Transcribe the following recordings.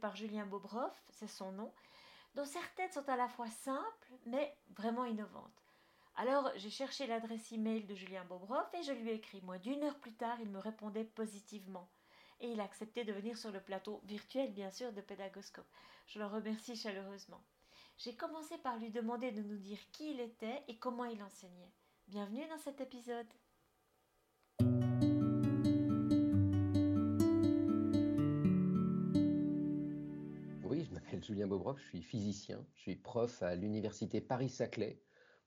par Julien Bobroff, c'est son nom, dont certaines sont à la fois simples mais vraiment innovantes. Alors j'ai cherché l'adresse email de Julien Bobroff et je lui ai écrit. Moins d'une heure plus tard, il me répondait positivement. Et il a accepté de venir sur le plateau virtuel, bien sûr, de Pédagoscope. Je le remercie chaleureusement. J'ai commencé par lui demander de nous dire qui il était et comment il enseignait. Bienvenue dans cet épisode. Julien Bobroff, je suis physicien, je suis prof à l'université Paris-Saclay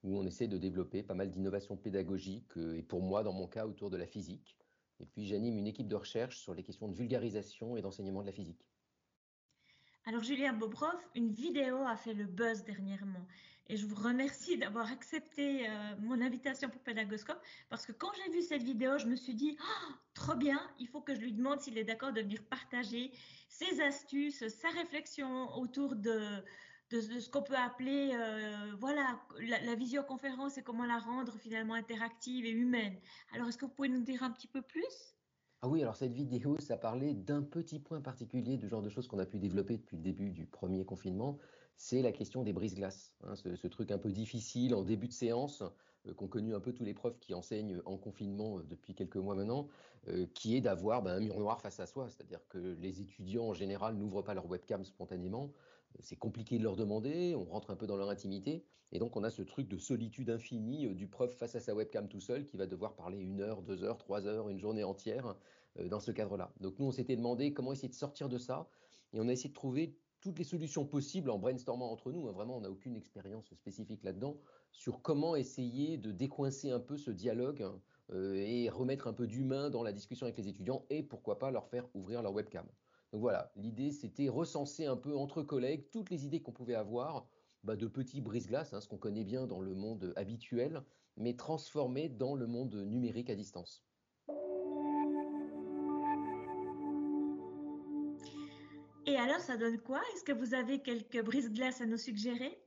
où on essaie de développer pas mal d'innovations pédagogiques euh, et pour moi, dans mon cas, autour de la physique. Et puis j'anime une équipe de recherche sur les questions de vulgarisation et d'enseignement de la physique. Alors Julien Bobroff, une vidéo a fait le buzz dernièrement et je vous remercie d'avoir accepté euh, mon invitation pour Pédagoscope parce que quand j'ai vu cette vidéo, je me suis dit oh, trop bien, il faut que je lui demande s'il est d'accord de venir partager ses astuces, sa réflexion autour de, ce qu'on peut appeler euh, voilà la, visioconférence et comment la rendre finalement interactive et humaine. Alors est-ce que vous pouvez nous dire un petit peu plus? Ah oui, alors cette vidéo, ça parlait d'un petit point particulier du genre de choses qu'on a pu développer depuis le début du premier confinement, c'est la question des brise-glaces. Hein, ce, truc un peu difficile en début de séance, euh, qu'ont connu un peu tous les profs qui enseignent en confinement euh, depuis quelques mois maintenant, euh, qui est d'avoir ben, un mur noir face à soi. C'est-à-dire que les étudiants en général n'ouvrent pas leur webcam spontanément. C'est compliqué de leur demander, on rentre un peu dans leur intimité. Et donc on a ce truc de solitude infinie du prof face à sa webcam tout seul qui va devoir parler une heure, deux heures, trois heures, une journée entière dans ce cadre-là. Donc nous on s'était demandé comment essayer de sortir de ça. Et on a essayé de trouver toutes les solutions possibles en brainstormant entre nous. Hein, vraiment, on n'a aucune expérience spécifique là-dedans sur comment essayer de décoincer un peu ce dialogue euh, et remettre un peu d'humain dans la discussion avec les étudiants et pourquoi pas leur faire ouvrir leur webcam. Donc voilà, l'idée c'était recenser un peu entre collègues toutes les idées qu'on pouvait avoir bah, de petits brise-glaces, hein, ce qu'on connaît bien dans le monde habituel, mais transformé dans le monde numérique à distance. Alors, ça donne quoi? Est-ce que vous avez quelques brises-glaces à nous suggérer?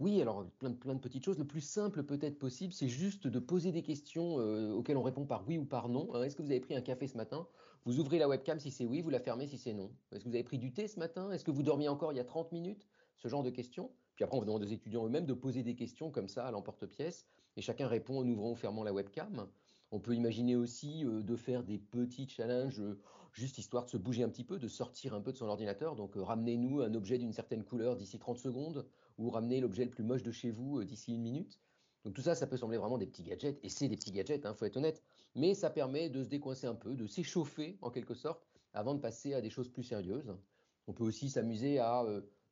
Oui, alors plein de, petites choses. Le plus simple peut-être possible, c'est juste de poser des questions euh, auxquelles on répond par oui ou par non. Hein, est-ce que vous avez pris un café ce matin? Vous ouvrez la webcam si c'est oui, vous la fermez si c'est non. Est-ce que vous avez pris du thé ce matin? Est-ce que vous dormiez encore il y a 30 minutes? Ce genre de questions. Puis après, on demande aux étudiants eux-mêmes de poser des questions comme ça à l'emporte-pièce et chacun répond en ouvrant ou fermant la webcam. On peut imaginer aussi euh, de faire des petits challenges, euh, juste histoire de se bouger un petit peu, de sortir un peu de son ordinateur. Donc euh, ramenez-nous un objet d'une certaine couleur d'ici 30 secondes, ou ramenez l'objet le plus moche de chez vous d'ici une minute. Donc tout ça, ça peut sembler vraiment des petits gadgets, et c'est des petits gadgets, il hein, faut être honnête, mais ça permet de se décoincer un peu, de s'échauffer en quelque sorte, avant de passer à des choses plus sérieuses. On peut aussi s'amuser à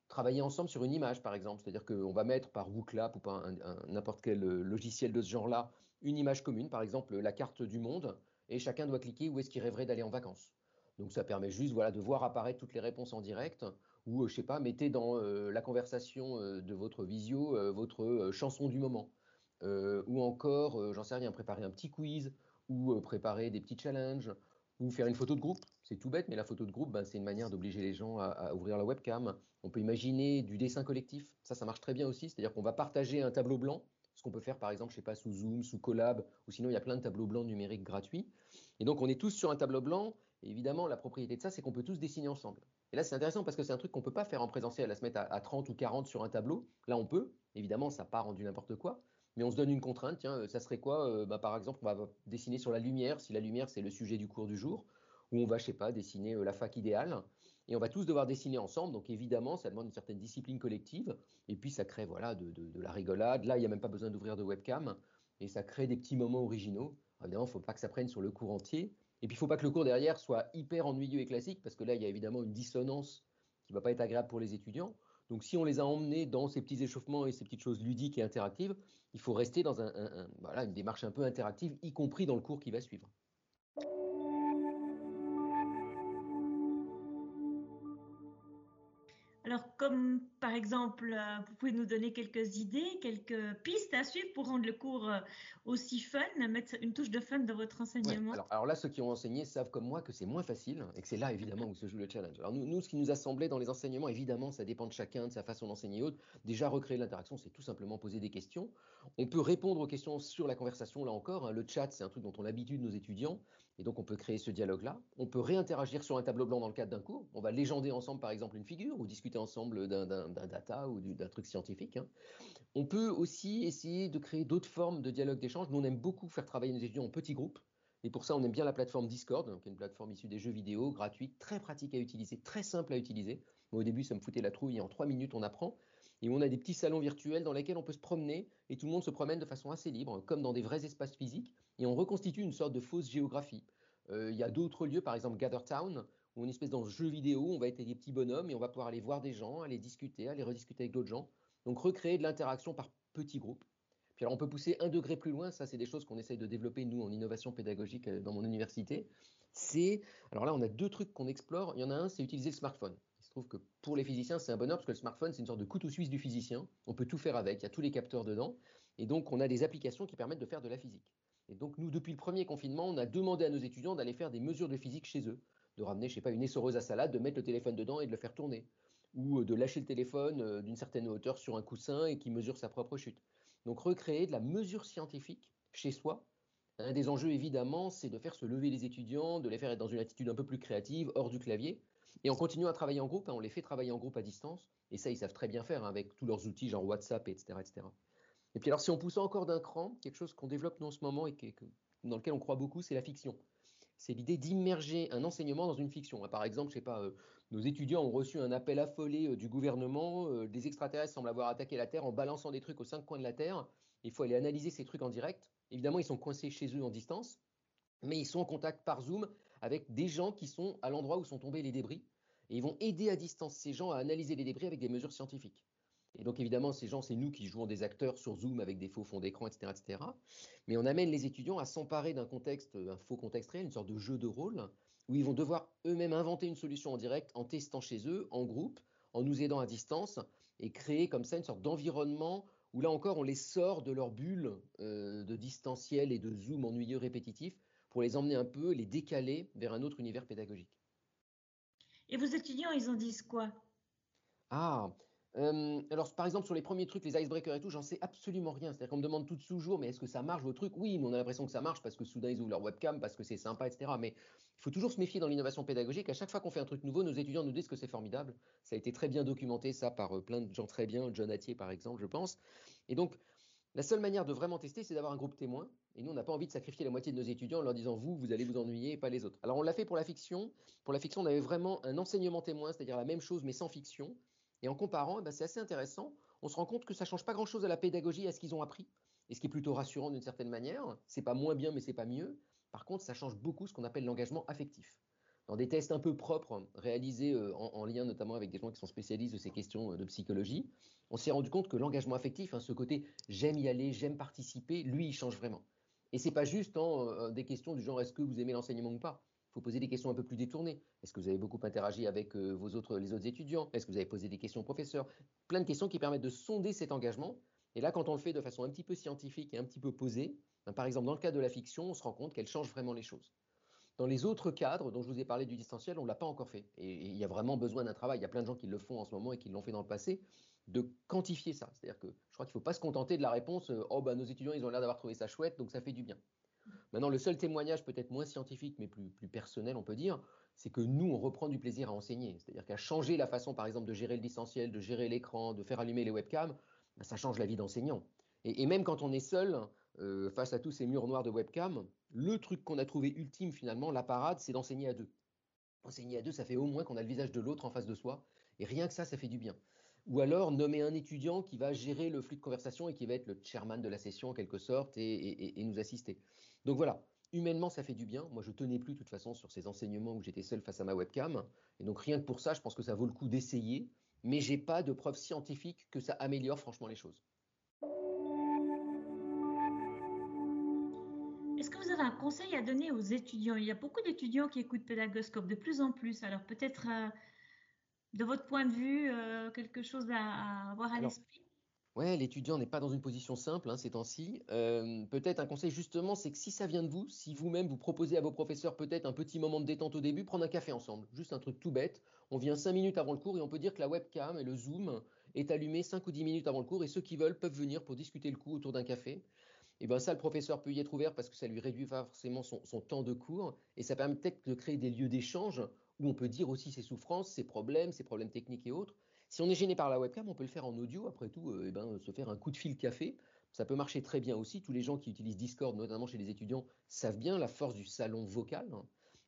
travailler ensemble sur une image, par exemple. C'est-à-dire qu'on va mettre par WooClap ou par n'importe quel logiciel de ce genre-là une image commune, par exemple la carte du monde, et chacun doit cliquer où est-ce qu'il rêverait d'aller en vacances. Donc ça permet juste voilà, de voir apparaître toutes les réponses en direct, ou euh, je sais pas, mettez dans euh, la conversation de votre visio votre chanson du moment. ou encore, j'en sais rien, préparer un petit quiz, ou préparer des petits challenges, ou faire une photo de groupe. C'est tout bête, mais la photo de groupe, ben, c'est une manière d'obliger les gens à, ouvrir la webcam. On peut imaginer du dessin collectif. Ça, ça marche très bien aussi. C'est-à-dire qu'on va partager un tableau blanc, ce qu'on peut faire par exemple, je sais pas, sous Zoom, sous Collab, ou sinon il y a plein de tableaux blancs numériques gratuits. Et donc on est tous sur un tableau blanc. Évidemment, la propriété de ça, c'est qu'on peut tous dessiner ensemble. Et là, c'est intéressant parce que c'est un truc qu'on peut pas faire en présentiel, à se mettre à, à 30 ou 40 sur un tableau. Là, on peut. Évidemment, ça part rendu n'importe quoi mais on se donne une contrainte. Tiens, euh, ça serait quoi euh, bah, Par exemple, on va dessiner sur la lumière, si la lumière c'est le sujet du cours du jour, ou on va, je sais pas, dessiner euh, la fac idéale, et on va tous devoir dessiner ensemble. Donc évidemment, ça demande une certaine discipline collective, et puis ça crée voilà de, la rigolade. Là, il n'y a même pas besoin d'ouvrir de webcam, et ça crée des petits moments originaux. évidemment, il ne faut pas que ça prenne sur le cours entier, et puis il ne faut pas que le cours derrière soit hyper ennuyeux et classique, parce que là, il y a évidemment une dissonance qui ne va pas être agréable pour les étudiants. Donc si on les a emmenés dans ces petits échauffements et ces petites choses ludiques et interactives, il faut rester dans un, une démarche un peu interactive, y compris dans le cours qui va suivre. Alors, comme par exemple, euh, vous pouvez nous donner quelques idées, quelques pistes à suivre pour rendre le cours euh, aussi fun, mettre une touche de fun dans votre enseignement. alors, là, ceux qui ont enseigné savent comme moi que c'est moins facile et que c'est là évidemment où se joue le challenge. Alors nous, nous, ce qui nous a semblé dans les enseignements, évidemment, ça dépend de chacun, de sa façon d'enseigner autre. Déjà, recréer l'interaction, c'est tout simplement poser des questions. On peut répondre aux questions sur la conversation, là encore. Hein. Le chat, c'est un truc dont on l'habitude, nos étudiants. Et donc, on peut créer ce dialogue-là. On peut réinteragir sur un tableau blanc dans le cadre d'un cours. On va légender ensemble, par exemple, une figure ou discuter ensemble d'un data ou d'un truc scientifique. Hein. On peut aussi essayer de créer d'autres formes de dialogue d'échange. Nous, on aime beaucoup faire travailler nos étudiants en petits groupes. Et pour ça, on aime bien la plateforme Discord, qui est une plateforme issue des jeux vidéo, gratuite, très pratique à utiliser, très simple à utiliser. au début, ça me foutait la trouille, et en trois minutes, on apprend. Et on a des petits salons virtuels dans lesquels on peut se promener, et tout le monde se promène de façon assez libre, comme dans des vrais espaces physiques, et on reconstitue une sorte de fausse géographie. Euh, il y a d'autres lieux, par exemple Gather Town, où une espèce dans ce jeu vidéo, on va être des petits bonhommes et on va pouvoir aller voir des gens, aller discuter, aller rediscuter avec d'autres gens. Donc recréer de l'interaction par petits groupes. Puis alors on peut pousser un degré plus loin, ça c'est des choses qu'on essaye de développer nous en innovation pédagogique euh, dans mon université. C'est alors là on a deux trucs qu'on explore. Il y en a un, c'est utiliser le smartphone. Se trouve que pour les physiciens c'est un bonheur parce que le smartphone c'est une sorte de couteau suisse du physicien. On peut tout faire avec, il y a tous les capteurs dedans, et donc on a des applications qui permettent de faire de la physique. Et donc, nous, depuis le premier confinement, on a demandé à nos étudiants d'aller faire des mesures de physique chez eux, de ramener, je sais pas, une essoreuse à salade, de mettre le téléphone dedans et de le faire tourner, ou euh, de lâcher le téléphone euh, d'une certaine hauteur sur un coussin et qui mesure sa propre chute. Donc, recréer de la mesure scientifique chez soi. Un des enjeux, évidemment, c'est de faire se lever les étudiants, de les faire être dans une attitude un peu plus créative, hors du clavier. Et en continuant à travailler en groupe, hein, on les fait travailler en groupe à distance, et ça, ils savent très bien faire hein, avec tous leurs outils, genre WhatsApp, etc., etc. Et puis alors, si on pousse encore d'un cran, quelque chose qu'on développe nous en ce moment et dans lequel on croit beaucoup, c'est la fiction. C'est l'idée d'immerger un enseignement dans une fiction. Par exemple, je sais pas, euh, nos étudiants ont reçu un appel affolé euh, du gouvernement, euh, des extraterrestres semblent avoir attaqué la Terre en balançant des trucs aux cinq coins de la Terre. Il faut aller analyser ces trucs en direct. Évidemment, ils sont coincés chez eux en distance, mais ils sont en contact par Zoom avec des gens qui sont à l'endroit où sont tombés les débris. Et ils vont aider à distance ces gens à analyser les débris avec des mesures scientifiques. Et donc évidemment, ces gens, c'est nous qui jouons des acteurs sur Zoom avec des faux fonds d'écran, etc., etc. Mais on amène les étudiants à s'emparer d'un contexte, un faux contexte réel, une sorte de jeu de rôle, où ils vont devoir eux-mêmes inventer une solution en direct, en testant chez eux, en groupe, en nous aidant à distance, et créer comme ça une sorte d'environnement où là encore, on les sort de leur bulle euh, de distanciel et de Zoom ennuyeux répétitif pour les emmener un peu, les décaler vers un autre univers pédagogique. Et vos étudiants, ils en disent quoi? Ah, alors, par exemple, sur les premiers trucs, les icebreakers et tout, j'en sais absolument rien. C'est-à-dire qu'on me demande tout toujours, mais est-ce que ça marche vos trucs? Oui, mais on a l'impression que ça marche parce que soudain ils ouvrent leur webcam, parce que c'est sympa, etc. Mais il faut toujours se méfier dans l'innovation pédagogique. À chaque fois qu'on fait un truc nouveau, nos étudiants nous disent que c'est formidable. Ça a été très bien documenté, ça, par euh, plein de gens très bien, John Attier par exemple, je pense. Et donc, la seule manière de vraiment tester, c'est d'avoir un groupe témoin. Et nous, on n'a pas envie de sacrifier la moitié de nos étudiants en leur disant vous, vous allez vous ennuyer et pas les autres. Alors, on l'a fait pour la fiction. Pour la fiction, on avait vraiment un enseignement témoin, c'est-à-dire la même chose mais sans fiction. Et en comparant, eh ben, c'est assez intéressant. On se rend compte que ça change pas grand-chose à la pédagogie et à ce qu'ils ont appris. Et ce qui est plutôt rassurant d'une certaine manière. C'est pas moins bien, mais c'est pas mieux. Par contre, ça change beaucoup ce qu'on appelle l'engagement affectif. Dans des tests un peu propres, réalisés euh, en, lien notamment avec des gens qui sont spécialistes de ces questions euh, de psychologie, on s'est rendu compte que l'engagement affectif, hein, ce côté j'aime y aller, j'aime participer, lui, il change vraiment. Et c'est pas juste en euh, des questions du genre est-ce que vous aimez l'enseignement ou pas? Faut poser des questions un peu plus détournées. Est-ce que vous avez beaucoup interagi avec autres, les autres étudiants? Est-ce que vous avez posé des questions aux professeurs? Plein de questions qui permettent de sonder cet engagement. Et là, quand on le fait de façon un petit peu scientifique et un petit peu posée, ben, par exemple dans le cas de la fiction, on se rend compte qu'elle change vraiment les choses. Dans les autres cadres dont je vous ai parlé du distanciel, on ne l'a pas encore fait. Et il y a vraiment besoin d'un travail. Il y a plein de gens qui le font en ce moment et qui l'ont fait dans le passé, de quantifier ça. C'est-à-dire que je crois qu'il ne faut pas se contenter de la réponse euh, Oh, bah, nos étudiants, ils ont l'air d'avoir trouvé ça chouette, donc ça fait du bien. Maintenant, le seul témoignage, peut-être moins scientifique, mais plus, personnel, on peut dire, c'est que nous, on reprend du plaisir à enseigner. C'est-à-dire qu'à changer la façon, par exemple, de gérer le distanciel, de gérer l'écran, de faire allumer les webcams, bah, ça change la vie d'enseignant. Et, même quand on est seul, euh, face à tous ces murs noirs de webcam, le truc qu'on a trouvé ultime, finalement, la parade, c'est d'enseigner à deux. Enseigner à deux, ça fait au moins qu'on a le visage de l'autre en face de soi. Et rien que ça, ça fait du bien. Ou alors nommer un étudiant qui va gérer le flux de conversation et qui va être le chairman de la session en quelque sorte et nous assister. Donc voilà, humainement, ça fait du bien. Moi, je tenais plus de toute façon sur ces enseignements où j'étais seul face à ma webcam. Et donc rien que pour ça, je pense que ça vaut le coup d'essayer. Mais j'ai pas de preuves scientifiques que ça améliore franchement les choses. Un conseil à donner aux étudiants Il y a beaucoup d'étudiants qui écoutent Pédagoscope de plus en plus. Alors peut-être euh, de votre point de vue, quelque chose à, avoir à l'esprit? Ouais, l'étudiant n'est pas dans une position simple hein, ces temps-ci. peut-être un conseil justement, c'est que si ça vient de vous, si vous-même vous proposez à vos professeurs peut-être un petit moment de détente au début, prendre un café ensemble, juste un truc tout bête. On vient cinq minutes avant le cours et on peut dire que la webcam et le Zoom est allumé 5 ou 10 minutes avant le cours et ceux qui veulent peuvent venir pour discuter le coup autour d'un café. Et bien ça, le professeur peut y être ouvert parce que ça lui réduit forcément son, temps de cours et ça permet peut-être de créer des lieux d'échange où on peut dire aussi ses souffrances, ses problèmes, ses problèmes techniques et autres. Si on est gêné par la webcam, on peut le faire en audio. Après tout, euh, eh ben, se faire un coup de fil café, ça peut marcher très bien aussi. Tous les gens qui utilisent Discord, notamment chez les étudiants, savent bien la force du salon vocal.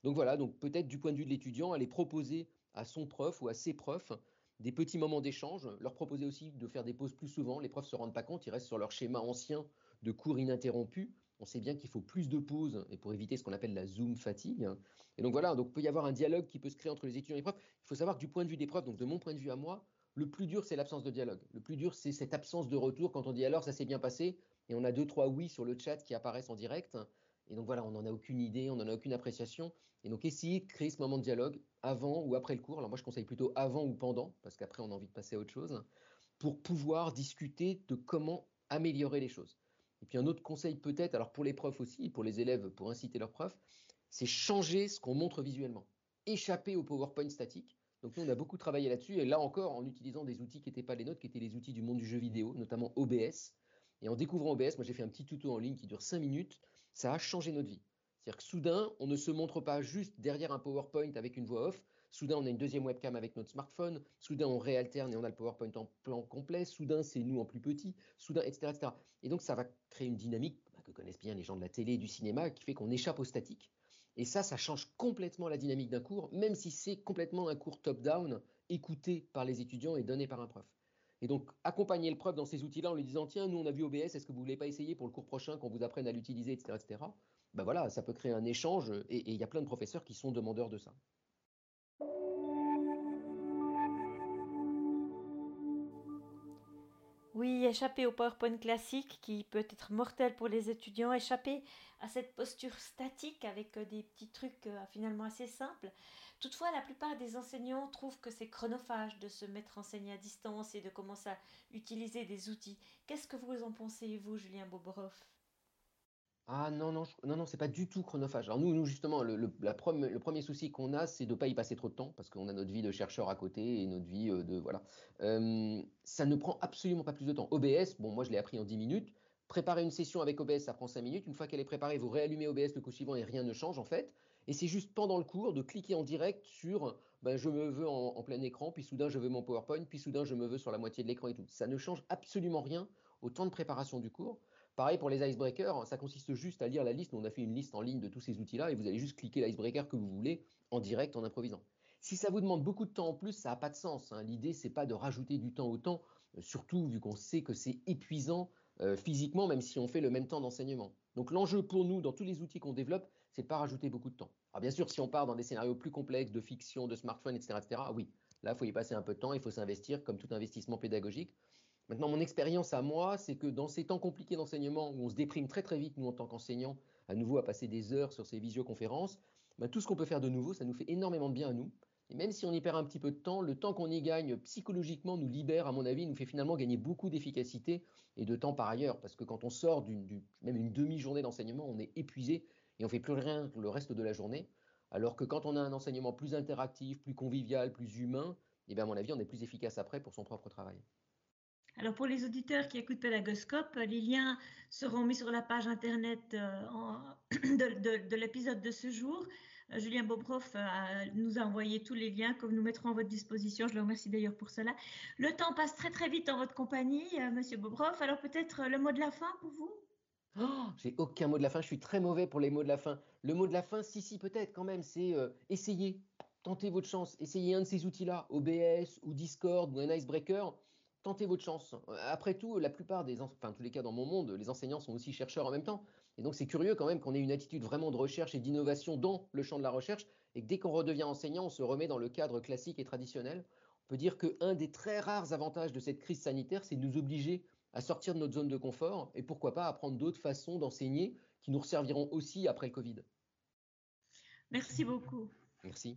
Donc voilà, donc peut-être du point de vue de l'étudiant, aller proposer à son prof ou à ses profs des petits moments d'échange, leur proposer aussi de faire des pauses plus souvent. Les profs se rendent pas compte, ils restent sur leur schéma ancien de cours ininterrompus. On sait bien qu'il faut plus de pauses et pour éviter ce qu'on appelle la Zoom fatigue. Et donc voilà, donc peut y avoir un dialogue qui peut se créer entre les étudiants et les profs. Il faut savoir que du point de vue des profs, donc de mon point de vue à moi, le plus dur, c'est l'absence de dialogue. Le plus dur, c'est cette absence de retour quand on dit alors ça s'est bien passé et on a deux, trois oui sur le chat qui apparaissent en direct. Et donc voilà, on n'en a aucune idée, on n'en a aucune appréciation. Et donc essayez de créer ce moment de dialogue avant ou après le cours. Alors moi, je conseille plutôt avant ou pendant, parce qu'après, on a envie de passer à autre chose, pour pouvoir discuter de comment améliorer les choses. Et puis un autre conseil peut-être, alors pour les profs aussi, pour les élèves, pour inciter leurs profs, c'est changer ce qu'on montre visuellement. Échapper au PowerPoint statique donc nous, on a beaucoup travaillé là-dessus, et là encore, en utilisant des outils qui n'étaient pas les nôtres, qui étaient les outils du monde du jeu vidéo, notamment OBS. Et en découvrant OBS, moi j'ai fait un petit tuto en ligne qui dure 5 minutes, ça a changé notre vie. C'est-à-dire que soudain, on ne se montre pas juste derrière un PowerPoint avec une voix off, soudain on a une deuxième webcam avec notre smartphone, soudain on réalterne et on a le PowerPoint en plan complet, soudain c'est nous en plus petit, soudain, etc., etc. Et donc ça va créer une dynamique bah, que connaissent bien les gens de la télé et du cinéma, qui fait qu'on échappe au statique. Et ça, ça change complètement la dynamique d'un cours, même si c'est complètement un cours top-down, écouté par les étudiants et donné par un prof. Et donc, accompagner le prof dans ces outils-là en lui disant Tiens, nous, on a vu OBS, est-ce que vous voulez pas essayer pour le cours prochain qu'on vous apprenne à l'utiliser, etc., etc. Ben voilà, ça peut créer un échange et il y a plein de professeurs qui sont demandeurs de ça. Oui, échapper au PowerPoint classique qui peut être mortel pour les étudiants, échapper à cette posture statique avec euh, des petits trucs euh, finalement assez simples. Toutefois, la plupart des enseignants trouvent que c'est chronophage de se mettre enseigner à distance et de commencer à utiliser des outils. Qu'est-ce que vous en pensez, vous, Julien Bobroff? Ah non, non, non, non, c'est pas du tout chronophage. Alors nous, nous justement, le, le premier souci qu'on a, c'est de ne pas y passer trop de temps, parce qu'on a notre vie de chercheur à côté et notre vie euh, de... Voilà. ça ne prend absolument pas plus de temps. OBS, bon, moi je l'ai appris en 10 minutes. Préparer une session avec OBS, ça prend 5 minutes. Une fois qu'elle est préparée, vous réallumez OBS le coup suivant et rien ne change en fait. Et c'est juste pendant le cours de cliquer en direct sur ben, je me veux en, en, plein écran, puis soudain je veux mon PowerPoint, puis soudain je me veux sur la moitié de l'écran et tout. Ça ne change absolument rien au temps de préparation du cours. Pareil pour les icebreakers, ça consiste juste à lire la liste. On a fait une liste en ligne de tous ces outils-là et vous allez juste cliquer l'icebreaker que vous voulez en direct, en improvisant. Si ça vous demande beaucoup de temps en plus, ça n'a pas de sens. Hein. L'idée, c'est pas de rajouter du temps au temps, euh, surtout vu qu'on sait que c'est épuisant euh, physiquement, même si on fait le même temps d'enseignement. Donc l'enjeu pour nous, dans tous les outils qu'on développe, c'est de pas rajouter beaucoup de temps. Alors bien sûr, si on part dans des scénarios plus complexes de fiction, de smartphone, etc., etc., oui, là, il faut y passer un peu de temps, il faut s'investir comme tout investissement pédagogique. Maintenant, mon expérience à moi, c'est que dans ces temps compliqués d'enseignement où on se déprime très très vite, nous en tant qu'enseignants, à nouveau à passer des heures sur ces visioconférences, ben, tout ce qu'on peut faire de nouveau, ça nous fait énormément de bien à nous. Et même si on y perd un petit peu de temps, le temps qu'on y gagne psychologiquement nous libère, à mon avis, nous fait finalement gagner beaucoup d'efficacité et de temps par ailleurs. Parce que quand on sort d'une, même une demi-journée d'enseignement, on est épuisé et on fait plus rien le reste de la journée. Alors que quand on a un enseignement plus interactif, plus convivial, plus humain, eh bien à mon avis, on est plus efficace après pour son propre travail. Alors pour les auditeurs qui écoutent Pédagoscope, les liens seront mis sur la page internet euh, de, l'épisode de ce jour. Euh, Julien Bobroff euh, nous a envoyé tous les liens que nous mettrons à votre disposition. Je le remercie d'ailleurs pour cela. Le temps passe très très vite en votre compagnie, Monsieur Bobroff. Alors peut-être le mot de la fin pour vous? Oh, J'ai aucun mot de la fin. Je suis très mauvais pour les mots de la fin. Le mot de la fin, si si peut-être quand même, c'est essayer, tentez votre chance, essayez un de ces outils-là, OBS ou Discord ou un icebreaker tentez votre chance. Après tout, la plupart des, enfin, tous les cas dans mon monde, les enseignants sont aussi chercheurs en même temps. Et donc, c'est curieux quand même qu'on ait une attitude vraiment de recherche et d'innovation dans le champ de la recherche et que dès qu'on redevient enseignant, on se remet dans le cadre classique et traditionnel. On peut dire qu'un des très rares avantages de cette crise sanitaire, c'est de nous obliger à sortir de notre zone de confort et pourquoi pas apprendre d'autres façons d'enseigner qui nous resserviront aussi après le Covid. Merci beaucoup. Merci.